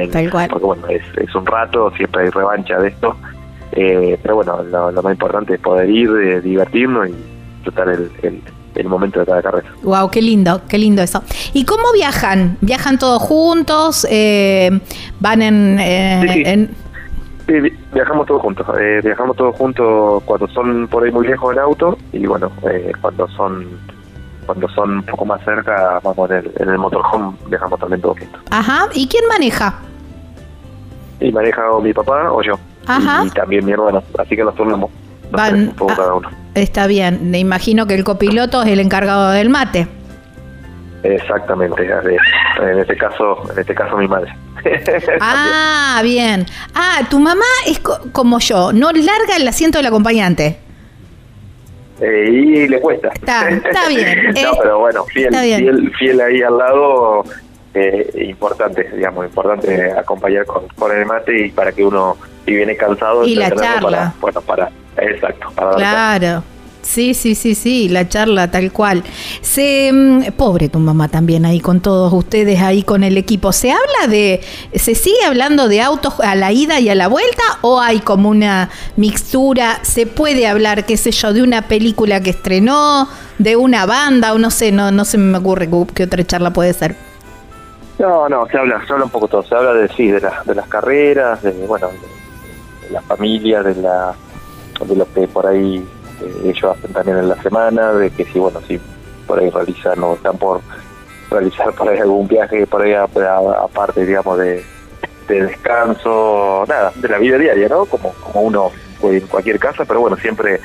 porque bueno es, es un rato siempre hay revancha de esto eh, pero bueno lo, más importante es poder ir eh, divertirnos y disfrutar el el momento de cada carrera. Wow, qué lindo, qué lindo eso. ¿Y cómo viajan? ¿Viajan todos juntos? Eh, ¿Van en, eh, sí, viajamos todos juntos. Eh, viajamos todos juntos cuando son por ahí muy lejos en auto y bueno, cuando son cuando son un poco más cerca, vamos en el, en el motorhome, viajamos también todos juntos. Ajá. ¿Y quién maneja? Y maneja o mi papá o yo. Ajá. Y, también mi hermano. Así que nos turnamos. Van, cada uno. Está bien, me imagino que el copiloto es el encargado del mate. Exactamente, en este caso, en este caso mi madre. <laughs> ah, bien. Ah, tu mamá es como yo, no larga el asiento del acompañante. Eh, y le cuesta. Está, bien. <laughs> no, pero bueno, fiel, fiel, fiel ahí al lado, eh, importante, digamos, importante acompañar con, con el mate y para que uno, si viene cansado, y la charla. bueno, para Exacto. claro. Sí, sí, sí, sí, la charla tal cual. Se, mm, pobre tu mamá también ahí con todos ustedes ahí con el equipo. ¿Se habla de, se sigue hablando de autos a la ida y a la vuelta o hay como una mixtura? ¿Se puede hablar, qué sé yo, de una película que estrenó, de una banda o no sé, no, no se me ocurre qué otra charla puede ser? No, no, se habla, se habla un poco todo. Se habla de sí, de, de las carreras, de bueno, de la familia, de la de lo que por ahí eh, ellos hacen también en la semana, de que si, bueno, si por ahí realizan o están por realizar por ahí algún viaje por ahí aparte, digamos, de, descanso, nada, de la vida diaria, ¿no? Como, como uno puede en cualquier casa, pero bueno, siempre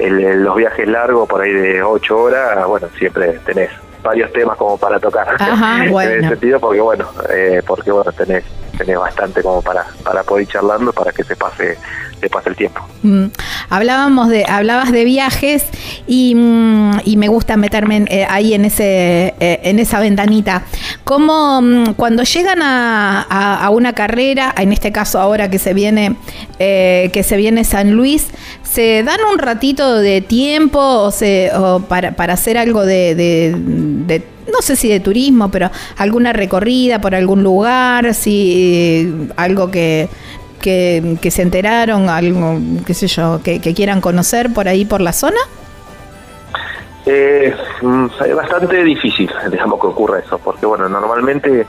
el, los viajes largos, por ahí de ocho horas, bueno, siempre tenés varios temas como para tocar Ajá, <laughs> en ese sentido, porque bueno, eh, porque bueno, tenés tenés bastante como para, para poder ir charlando para que se pase, se pase el tiempo. Mm. Hablábamos de, hablabas de viajes y, mm, y me gusta meterme eh, ahí en ese, eh, en esa ventanita. ¿Cómo mm, cuando llegan a, a, una carrera, en este caso ahora que se viene, eh, que se viene San Luis, ¿se dan un ratito de tiempo o, se, o para, para hacer algo de, de, de, no sé si de turismo, pero alguna recorrida por algún lugar, si algo que, que, que se enteraron, algo, qué sé yo, que, que quieran conocer por ahí por la zona? Eh, mm, es bastante difícil, digamos, que ocurra eso, porque bueno, normalmente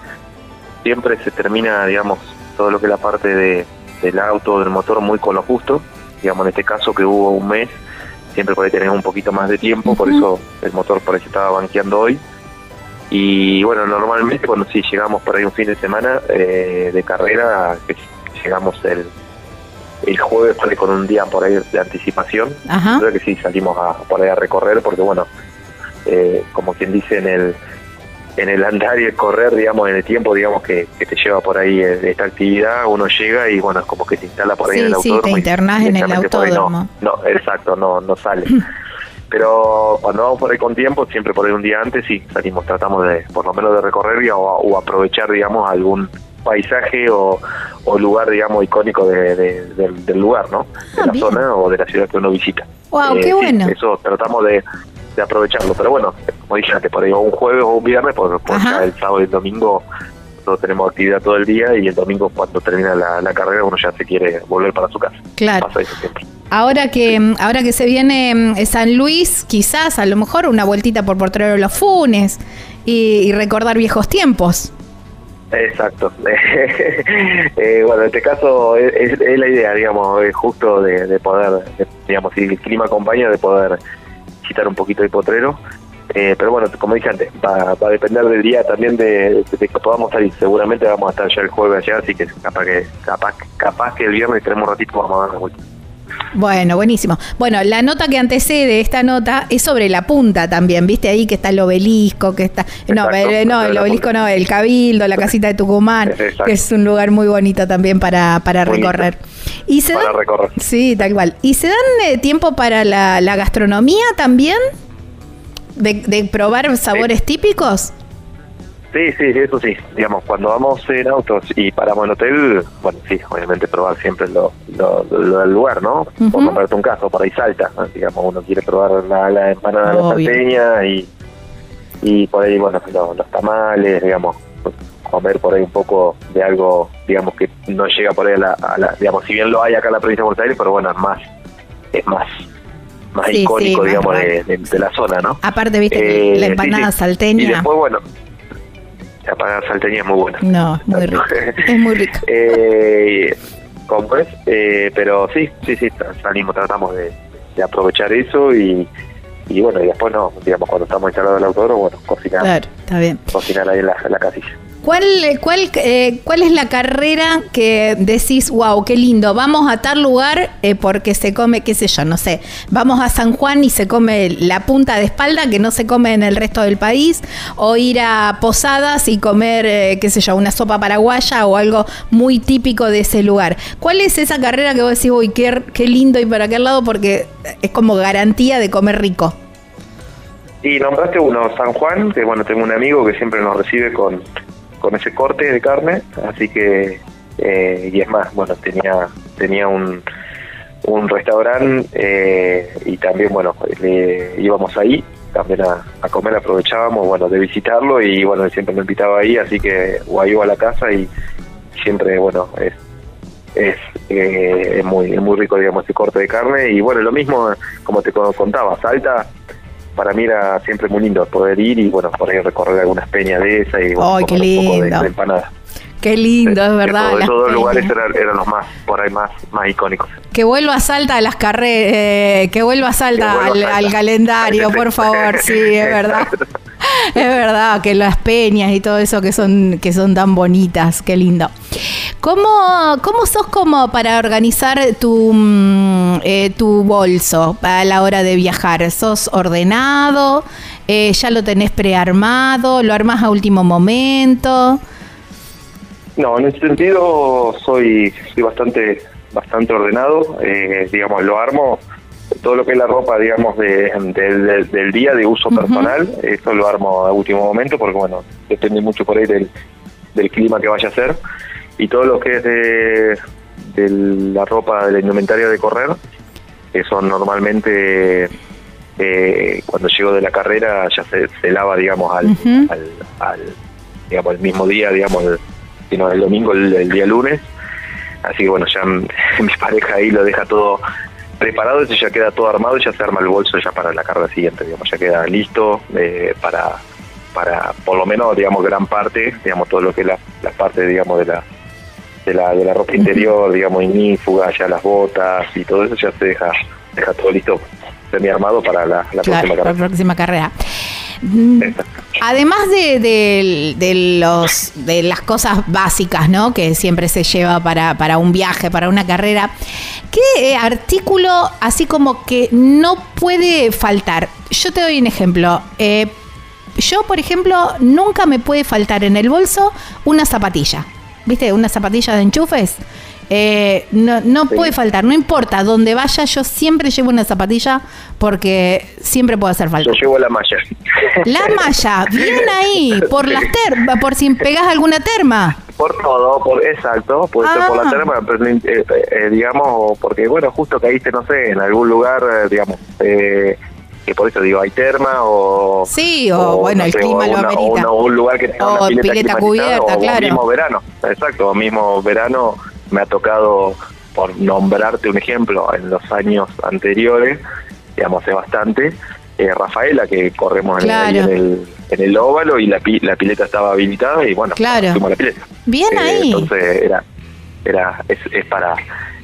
siempre se termina, digamos, todo lo que es la parte de, del auto, del motor, muy con lo justo. Digamos, en este caso que hubo un mes, siempre por ahí tenemos un poquito más de tiempo, por eso el motor por ahí se estaba banqueando hoy. Y bueno, normalmente cuando sí llegamos por ahí un fin de semana eh, de carrera, que llegamos el, el jueves por ahí con un día por ahí de anticipación, Ajá. creo que sí salimos a, por ahí a recorrer, porque bueno, eh, como quien dice en el en el andar y el correr, digamos, en el tiempo, digamos, que, que te lleva por ahí eh, esta actividad, uno llega y, bueno, es como que te instala por ahí Sí, en el sí, autódromo. te y internás en el ahí no- autódromo. No, exacto, no, no sale. <laughs> Pero cuando vamos por ahí con tiempo, siempre por ahí un día antes, sí, salimos, tratamos de, por lo menos de recorrer y, o, o aprovechar, digamos, algún paisaje o, o lugar, digamos, icónico de, de- del, del lugar, ¿no? De Ah, la bien. zona o de la ciudad que uno visita. Wow, Eh, qué sí, bueno. eso tratamos de, de aprovecharlo. Pero bueno, como dije antes, por ahí un jueves o un viernes, por, el sábado y el domingo nosotros tenemos actividad todo el día y el domingo cuando termina la, la carrera uno ya se quiere volver para su casa. Claro. Pasa eso siempre. Ahora que, ahora que se viene mm, San Luis, quizás a lo mejor una vueltita por Portero de los Funes y, y recordar viejos tiempos. Exacto. <laughs> Eh, bueno, en este caso es, la idea, digamos, justo de, de poder, de- digamos, si el clima acompaña, de poder visitar un poquito de potrero. Eh, pero bueno, como dije antes, va, va a depender del día también de, que podamos salir. Seguramente vamos a estar ya el jueves allá, así que capaz que capaz, capaz que el viernes tenemos un ratito vamos a dar una vuelta. Bueno, buenísimo. Bueno, la nota que antecede esta nota es sobre la punta también, ¿viste ahí que está el obelisco, que está... No, eh, no, el obelisco no, el Cabildo, la casita de Tucumán, Exacto. que es un lugar muy bonito también para, para recorrer. Y se Para dan- recorrer. Sí, tal cual. ¿Y se dan eh, tiempo para la, la gastronomía también? ¿De, de probar sabores típicos? Sí, sí, eso sí. Digamos, cuando vamos en autos y paramos en hotel, bueno, sí, obviamente probar siempre lo, lo, lo del lugar, ¿no? Ujú. Por nombrarte un caso, por ahí salta, ¿no? digamos, uno quiere probar la, la empanada de la Obvio. salteña y, y por ahí, bueno, lo- los tamales, digamos, comer por ahí un poco de algo, digamos, que no llega por ahí a la, a la- digamos, si bien lo hay acá en la provincia de Buenos Aires, pero bueno, es más, es más, más Sí, icónico, sí, digamos, de, de- de la zona, ¿no? Aparte, viste, Eh, la empanada sí. salteña. Y después, bueno, la empanada salteña es muy buena. No, <laughs> es muy rico. Es muy rico. Eh, ¿Cómo es? Eh, pero sí, sí, sí, salimos, tratamos de, de aprovechar eso y, y bueno, y después no, digamos, cuando estamos instalados en el autódromo, bueno, cocinar, Claro, está bien. cocinar ahí en la, en la casilla. ¿Cuál, cuál, eh, ¿Cuál es la carrera que decís, wow, qué lindo, vamos a tal lugar eh, porque se come, qué sé yo, no sé, vamos a San Juan y se come la punta de espalda que no se come en el resto del país, o ir a Posadas y comer, eh, qué sé yo, una sopa paraguaya o algo muy típico de ese lugar? ¿Cuál es esa carrera que vos decís, uy, qué, lindo ir para aquel lado porque es como garantía de comer rico? Y nombraste uno, San Juan, que bueno, tengo un amigo que siempre nos recibe con, con ese corte de carne, así que, eh, y es más, bueno, tenía, tenía un, un restaurante eh, y también, bueno, le- íbamos ahí también a, comer, aprovechábamos, bueno, de visitarlo y bueno, siempre me invitaba ahí, así que o ahí iba a la casa y siempre, bueno, es es, eh, es muy es muy rico digamos ese corte de carne y bueno lo mismo como te co- contaba Salta para mí era siempre muy lindo poder ir y bueno por ahí recorrer algunas peñas de esa y bueno, Ay, qué comer un poco de, lindo. de empanada Qué lindo, es verdad. de las todos los lugares eran, eran los más por ahí más más icónicos Que vuelva a Salta a las carreras, eh, que vuelva a Salta, vuelva al, Salta. al calendario, por favor, sí, es <laughs> verdad. <laughs> Es verdad que las peñas y todo eso que son que son tan bonitas, qué lindo. ¿Cómo, cómo sos como para organizar tu, mm, eh, tu bolso a la hora de viajar? ¿Sos ordenado? Eh, ¿Ya lo tenés prearmado? ¿Lo armás a último momento? No, en ese sentido soy, soy bastante bastante ordenado, eh, digamos, lo armo, todo lo que es la ropa, digamos, de, de- de- del día de uso personal, eso lo armo a último momento porque, bueno, depende mucho por ahí del, del clima que vaya a ser. Y todo lo que es de, de la ropa, de la indumentaria de correr, que son normalmente eh, cuando llego de la carrera ya se, lava, digamos, al, al, digamos, el mismo día, digamos, el, sino el domingo, el, día lunes. Así que bueno, ya <laughs> mi pareja ahí lo deja todo preparado, y ya queda todo armado y ya se arma el bolso ya para la carrera siguiente, digamos, ya queda listo eh, para, para, por lo menos, digamos, gran parte, digamos, todo lo que es la, la parte, digamos, de la, de la, de la ropa interior, digamos, inífuga, ya las botas y todo eso ya se deja, deja todo listo semi armado para la, próxima carrera. la próxima carrera. Mm, además de, de, los, de las cosas básicas, ¿no? Que siempre se lleva para, para un viaje, para una carrera, ¿qué eh, artículo así como que no puede faltar? Yo te doy un ejemplo. Eh, yo, por ejemplo, nunca me puede faltar en el bolso una zapatilla. ¿Viste? Una zapatilla de enchufes. Eh, no no puede faltar, no importa dónde vaya, yo siempre llevo una zapatilla porque siempre puedo hacer falta. Yo llevo la malla. La malla, bien ahí, por las termas, por si pegas alguna terma. Por todo, por exacto, puede ser por la ah. terma, pero, eh, eh, digamos, porque bueno, justo caíste, no sé, en algún lugar, digamos, eh, que por eso digo, hay terma o... Sí, o, bueno, el clima lo amerita. O un lugar que tenga o una pileta, cubierta, claro. O mismo verano, exacto, mismo verano me ha tocado, por nombrarte un ejemplo, en los años anteriores, digamos, hace bastante, eh, Rafaela, que corremos en, el, en, el, óvalo y la, la pileta estaba habilitada y bueno, claro. fuimos la pileta. Bien eh, ahí. Entonces era, era es, es para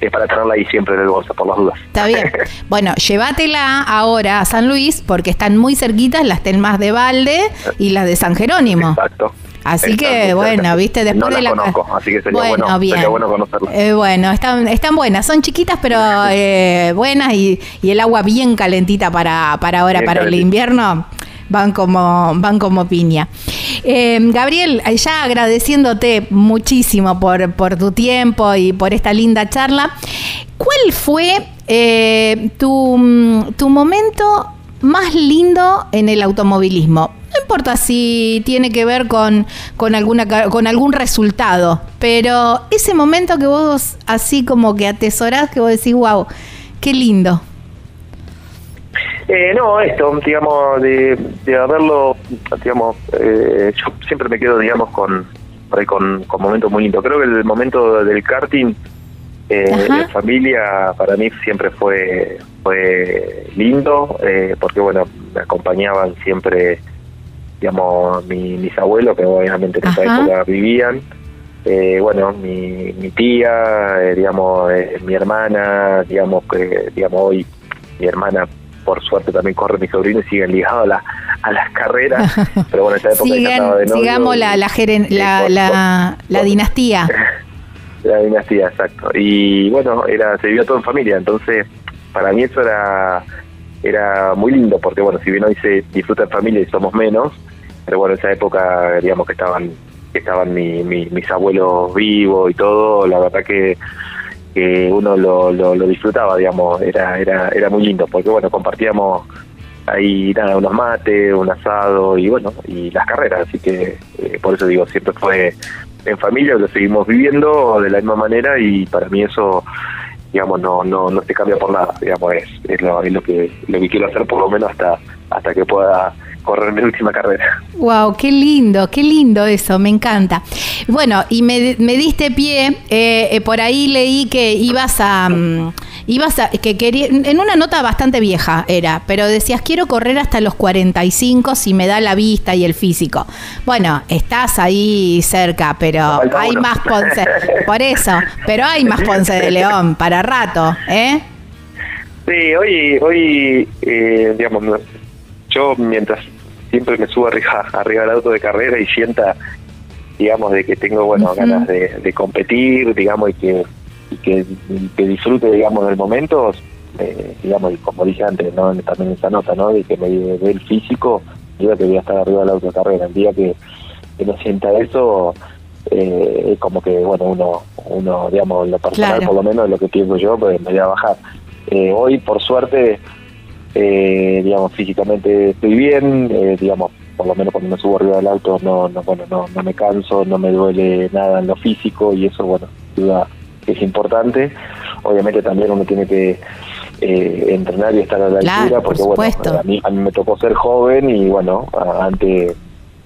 es para tenerla ahí siempre en el bolso, por las dudas. Está bien. <laughs> Bueno, llévatela ahora a San Luis porque están muy cerquitas las telmas de Valde y las de San Jerónimo. Exacto. Así que bueno, viste, después de la conozco, así que sería bueno, bien. Sería bueno conocerlas. Eh, bueno, están, están buenas, son chiquitas pero <laughs> eh, buenas y, y, el agua bien calentita para, para ahora, para el invierno van como, van como piña. Eh, Gabriel, ya agradeciéndote muchísimo por, por tu tiempo y por esta linda charla, ¿cuál fue eh, tu, tu momento más lindo en el automovilismo? No importa si tiene que ver con, con, alguna, con algún resultado, pero ese momento que vos así como que atesorás, que vos decís, wow, qué lindo. Eh, no, esto, digamos, de, de haberlo, digamos, eh, yo siempre me quedo, digamos, con, con, con momentos muy lindos. Creo que el momento del karting eh, de familia para mí siempre fue fue lindo, eh, porque, bueno, me acompañaban siempre, digamos, mis abuelos, que obviamente en esa época vivían. Eh, bueno, mi, mi tía, digamos, mi hermana, digamos, que digamos, hoy mi hermana por suerte también corre mi sobrino y siguen ligados a, la, a las carreras. <laughs> Pero bueno, esta época de novio, Sigamos la, la, la, la, dinastía. <laughs> La dinastía, exacto. Y bueno, era se vivió todo en familia, entonces para mí eso era era muy lindo, porque bueno, si bien hoy se disfruta en familia y somos menos, pero bueno, en esa época, digamos que estaban que estaban mi, mis abuelos vivos y todo, la verdad que que uno lo, lo, disfrutaba, digamos, era, era, era muy lindo, porque bueno, compartíamos ahí nada, unos mates, un asado y bueno, y las carreras, así que eh, por eso digo, siempre fue en familia, lo seguimos viviendo de la misma manera y para mí eso digamos no no no se cambia por nada digamos es, es, lo, es lo que lo que quiero hacer por lo menos hasta hasta que pueda correr mi última carrera. Wow, qué lindo, qué lindo eso, me encanta. Bueno, y me, diste pie, eh, eh, por ahí leí que ibas a, mm, ibas a, que quería, en una nota bastante vieja era, pero decías quiero correr hasta los 45 si me da la vista y el físico. Bueno, estás ahí cerca, pero hay más Ponce, por eso, pero hay más Ponce de León para rato, ¿eh? Sí, hoy, hoy eh, digamos, yo mientras siempre me subo arriba, <laughs> arriba del auto de carrera y sienta, digamos, de que tengo, bueno, ganas de, competir, digamos, y que, que, disfrute, digamos, del momento, eh, digamos, y como dije antes, ¿no? también esa nota, ¿no? De que me dé el físico, yo que voy a estar arriba del auto de carrera. El día que, no sienta eso, eh, es como que, bueno, uno, uno digamos, lo personal por lo menos, lo que pienso yo, pues me voy a bajar. Eh, hoy, por suerte, eh, digamos, físicamente estoy bien, eh, digamos, por lo menos cuando me subo arriba del auto no, no, bueno, no, no me canso, no me duele nada en lo físico y eso, bueno, duda es importante. Obviamente también uno tiene que eh, entrenar y estar a la altura, porque bueno, a mí, a mí me tocó ser joven y bueno, antes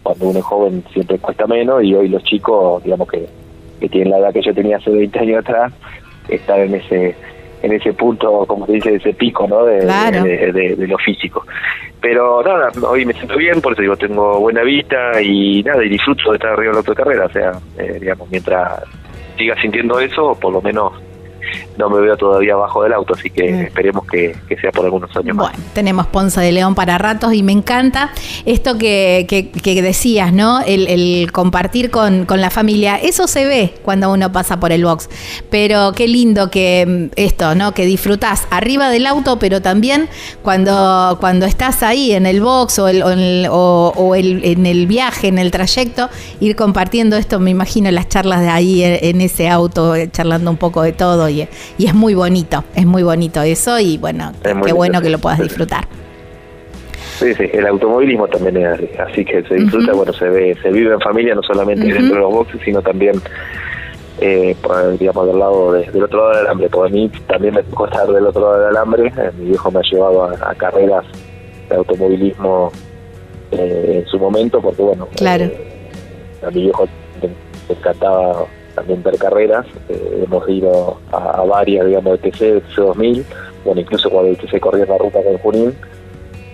cuando uno es joven siempre cuesta menos y hoy los chicos, digamos que, que tienen la edad que yo tenía hace 20 años atrás, están en ese en ese punto, como se dice, ese pico, ¿no? De, de, lo físico. Pero nada, hoy me siento bien, por eso digo, tengo buena vista y nada, y disfruto de estar arriba de la autocarrera, o sea, eh, digamos, mientras siga sintiendo eso, por lo menos no me veo todavía abajo del auto, así que mm. esperemos que, sea por algunos años más. Bueno, tenemos Ponce de León para ratos y me encanta esto que, que, decías, ¿no? El, compartir con, la familia, eso se ve cuando uno pasa por el box, pero qué lindo que mm, esto, ¿no? Que disfrutás arriba del auto, pero también cuando, cuando estás ahí en el box o, el, o, el, en el viaje, en el trayecto, ir compartiendo esto, me imagino las charlas de ahí en, ese auto, eh, charlando un poco de todo y y, es muy bonito, es muy bonito eso y bueno, qué bueno que lo puedas disfrutar. Sí, sí, el automovilismo también es así, que se disfruta, bueno, se ve, se vive en familia, no solamente dentro de los boxes, sino también, eh, digamos, del lado del otro lado del alambre. Por mí también me tocó estar del otro lado del alambre, eh, mi viejo me ha llevado a, carreras de automovilismo eh, en su momento, porque bueno, claro. a mi viejo me encantaba también ver carreras. Eh, hemos ido a, varias, digamos, de TC, TC2000, bueno, incluso cuando el TC corría la ruta con Junín,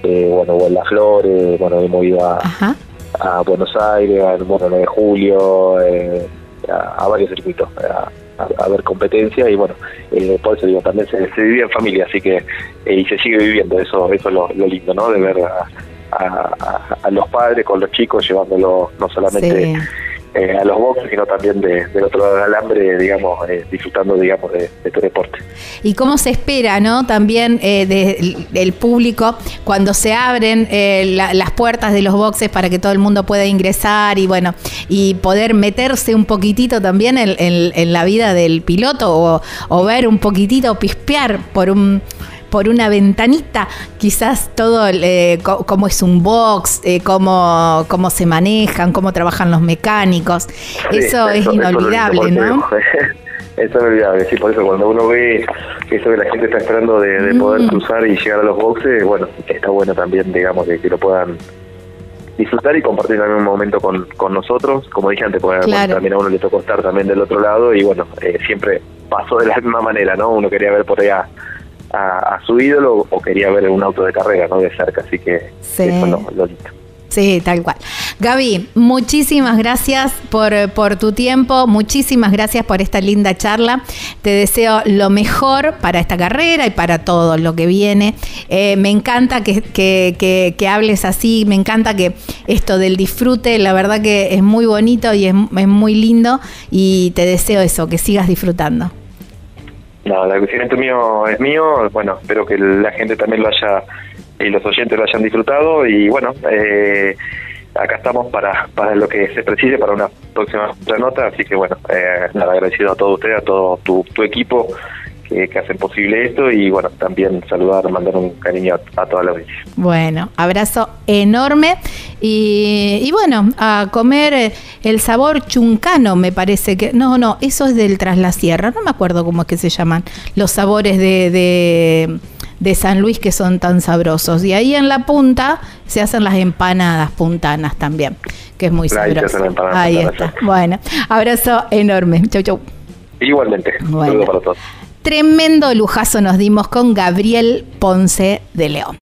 eh, bueno, en Las Flores, bueno, hemos ido a, a Buenos Aires, al bueno, 9 de julio, eh, a, varios circuitos, a, ver competencia y bueno, por eso digo, también se, se vivía en familia, así que, y se sigue viviendo, eso, eso es lo, lindo, ¿no? De ver a, los padres con los chicos llevándolo no solamente eh, a los boxes, sino también de, del otro lado del alambre, digamos, eh, disfrutando, digamos, de, este deporte. Y cómo se espera, ¿no? También eh, del público cuando se abren las puertas de los boxes para que todo el mundo pueda ingresar y bueno, y poder meterse un poquitito también en, la vida del piloto o, o ver un poquitito, pispear por un por una ventanita, quizás todo eh, cómo es un box, eh, cómo, cómo se manejan, cómo trabajan los mecánicos. eso, es inolvidable, ¿no? <laughs> Eso es inolvidable, sí, por eso cuando uno ve eso que la gente está esperando de, poder mm. cruzar y llegar a los boxes, bueno, está bueno también, digamos, que, que lo puedan disfrutar y compartir en algún momento con, con nosotros. Como dije antes, pues, también a uno le tocó estar también del otro lado y bueno, eh, siempre pasó de la misma manera, ¿no? Uno quería ver por allá a, su ídolo o quería ver un auto de carrera, ¿no? De cerca, así que sí. eso lo, lo Sí, tal cual. Gaby, muchísimas gracias por, por, tu tiempo, muchísimas gracias por esta linda charla. Te deseo lo mejor para esta carrera y para todo lo que viene. Eh, me encanta que, que, que, hables así, me encanta que esto del disfrute, la verdad que es muy bonito y es, es muy lindo y te deseo eso, que sigas disfrutando. No, el agradecimiento mío es mío. Bueno, espero que la gente también lo haya y los oyentes lo hayan disfrutado. Y bueno, eh, acá estamos para, para lo que se precise para una próxima nota. Así que bueno, eh, nada, agradecido a todos ustedes, a todo tu, tu equipo que, hacen posible esto y bueno, también saludar, mandar un cariño a, toda la audiencia. Bueno, abrazo enorme y, bueno, a comer eh, el sabor chuncano me parece que, no, no, eso es del Tras la Sierra, no me acuerdo cómo es que se llaman los sabores de, de San Luis que son tan sabrosos. Y ahí en la punta se hacen las empanadas puntanas también, que es muy sabroso. Ahí está. Bueno, abrazo enorme. Chau, chau. Igualmente. Bueno. para todos. Tremendo lujazo nos dimos con Gabriel Ponce de León.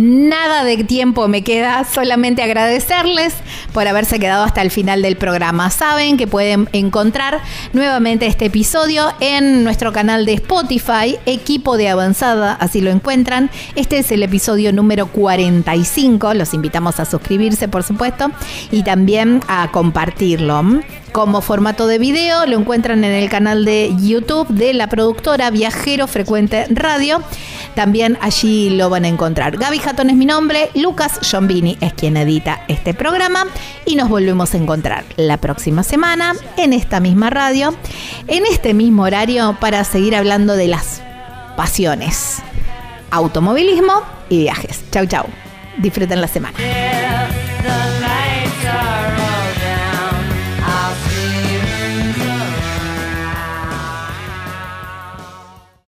Nada de tiempo me queda, solamente agradecerles por haberse quedado hasta el final del programa. Saben que pueden encontrar nuevamente este episodio en nuestro canal de Spotify, Equipo de Avanzada, así lo encuentran. Este es el episodio número 45, los invitamos a suscribirse por supuesto y también a compartirlo. Como formato de video lo encuentran en el canal de YouTube de la productora Viajero Frecuente Radio. También allí lo van a encontrar. Gaby Jatón es mi nombre, Lucas Giombini es quien edita este programa y nos volvemos a encontrar la próxima semana en esta misma radio, en este mismo horario para seguir hablando de las pasiones, automovilismo y viajes. Chau, chau. Disfruten la semana.